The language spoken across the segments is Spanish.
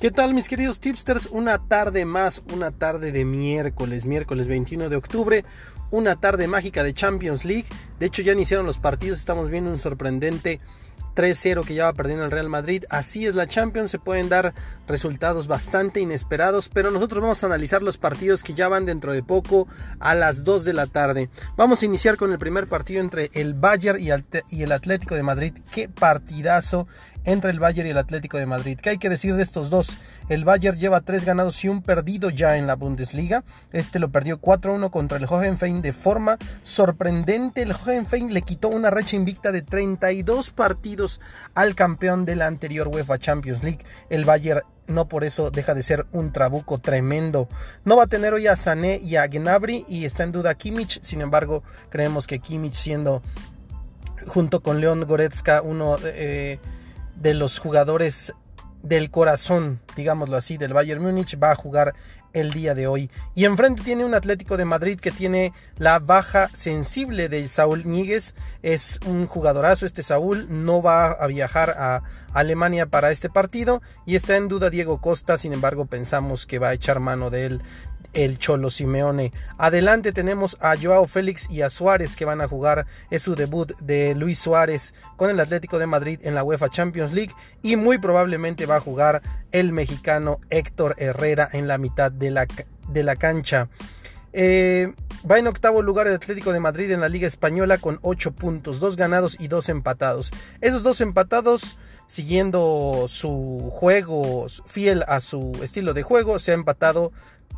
¿Qué tal mis queridos tipsters? Una tarde más, una tarde de miércoles, miércoles 21 de octubre, una tarde mágica de Champions League. De hecho ya iniciaron los partidos, estamos viendo un sorprendente 3-0 que ya va perdiendo el Real Madrid. Así es la Champions, se pueden dar resultados bastante inesperados, pero nosotros vamos a analizar los partidos que ya van dentro de poco a las 2 de la tarde. Vamos a iniciar con el primer partido entre el Bayern y el Atlético de Madrid. Qué partidazo entre el Bayern y el Atlético de Madrid. ¿Qué hay que decir de estos dos? El Bayern lleva tres ganados y un perdido ya en la Bundesliga. Este lo perdió 4-1 contra el Hohenfein de forma sorprendente. El Hohenfein le quitó una racha invicta de 32 partidos al campeón de la anterior UEFA Champions League. El Bayern no por eso deja de ser un trabuco tremendo. No va a tener hoy a Sané y a Gnabry y está en duda Kimmich. Sin embargo, creemos que Kimmich siendo junto con León Goretzka uno eh, de los jugadores del corazón, digámoslo así, del Bayern Múnich, va a jugar el día de hoy. Y enfrente tiene un Atlético de Madrid que tiene la baja sensible de Saúl Níguez. Es un jugadorazo este Saúl, no va a viajar a Alemania para este partido y está en duda Diego Costa, sin embargo pensamos que va a echar mano de él el Cholo Simeone. Adelante tenemos a Joao Félix y a Suárez que van a jugar. Es su debut de Luis Suárez con el Atlético de Madrid en la UEFA Champions League y muy probablemente va a jugar el mexicano Héctor Herrera en la mitad de la, de la cancha. Eh, va en octavo lugar el Atlético de Madrid en la Liga Española con 8 puntos, 2 ganados y 2 empatados. Esos dos empatados, siguiendo su juego, fiel a su estilo de juego, se ha empatado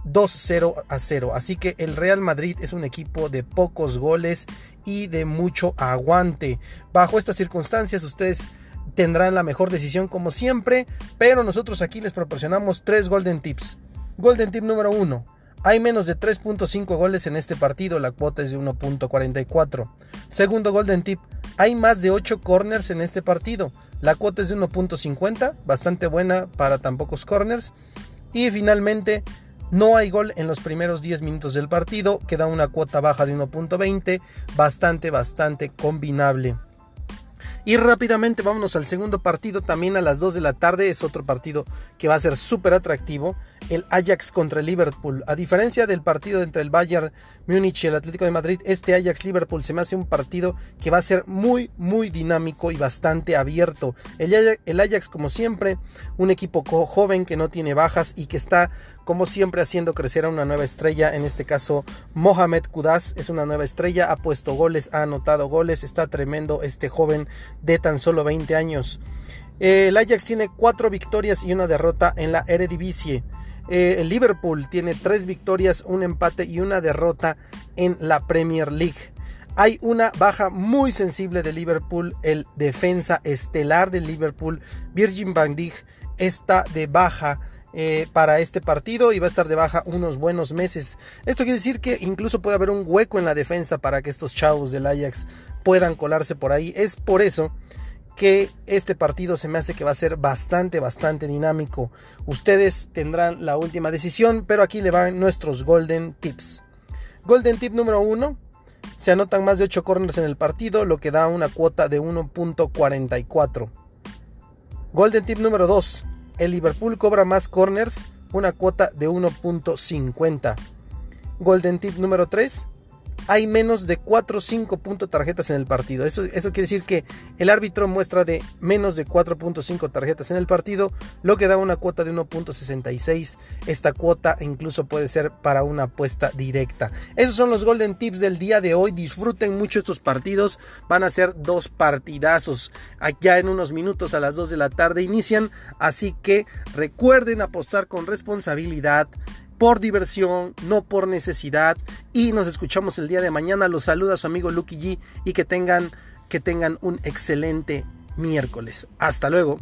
2-0 a 0. Así que el Real Madrid es un equipo de pocos goles y de mucho aguante. Bajo estas circunstancias ustedes tendrán la mejor decisión como siempre, pero nosotros aquí les proporcionamos tres golden tips. Golden tip número 1. Hay menos de 3.5 goles en este partido, la cuota es de 1.44. Segundo golden tip. Hay más de 8 corners en este partido. La cuota es de 1.50, bastante buena para tan pocos corners. Y finalmente, no hay gol en los primeros 10 minutos del partido, queda una cuota baja de 1.20, bastante, bastante combinable. Y rápidamente vámonos al segundo partido, también a las 2 de la tarde, es otro partido que va a ser súper atractivo, el Ajax contra el Liverpool. A diferencia del partido entre el Bayern Múnich y el Atlético de Madrid, este Ajax-Liverpool se me hace un partido que va a ser muy, muy dinámico y bastante abierto. El Ajax como siempre, un equipo joven que no tiene bajas y que está como siempre haciendo crecer a una nueva estrella, en este caso Mohamed Kudaz es una nueva estrella, ha puesto goles, ha anotado goles, está tremendo este joven de tan solo 20 años. Eh, el Ajax tiene 4 victorias y una derrota en la Eredivisie. Eh, el Liverpool tiene 3 victorias, un empate y una derrota en la Premier League. Hay una baja muy sensible de Liverpool, el defensa estelar de Liverpool, Virgin van Dijk, está de baja eh, para este partido y va a estar de baja unos buenos meses. Esto quiere decir que incluso puede haber un hueco en la defensa para que estos chavos del Ajax puedan colarse por ahí. Es por eso que este partido se me hace que va a ser bastante, bastante dinámico. Ustedes tendrán la última decisión, pero aquí le van nuestros golden tips. Golden tip número 1. Se anotan más de 8 corners en el partido, lo que da una cuota de 1.44. Golden tip número 2 el Liverpool cobra más corners, una cuota de 1.50. Golden tip número 3, hay menos de 4 o 5 puntos tarjetas en el partido. Eso, quiere decir que el árbitro muestra de menos de 4.5 tarjetas en el partido, lo que da una cuota de 1.66. Esta cuota incluso puede ser para una apuesta directa. Esos son los golden tips del día de hoy. Disfruten mucho estos partidos. Van a ser dos partidazos. Allá en unos minutos a las 2 de la tarde inician. Así que recuerden apostar con responsabilidad por diversión, no por necesidad. Y nos escuchamos el día de mañana. Los saluda su amigo Lucky G y que tengan, que tengan un excelente miércoles. Hasta luego.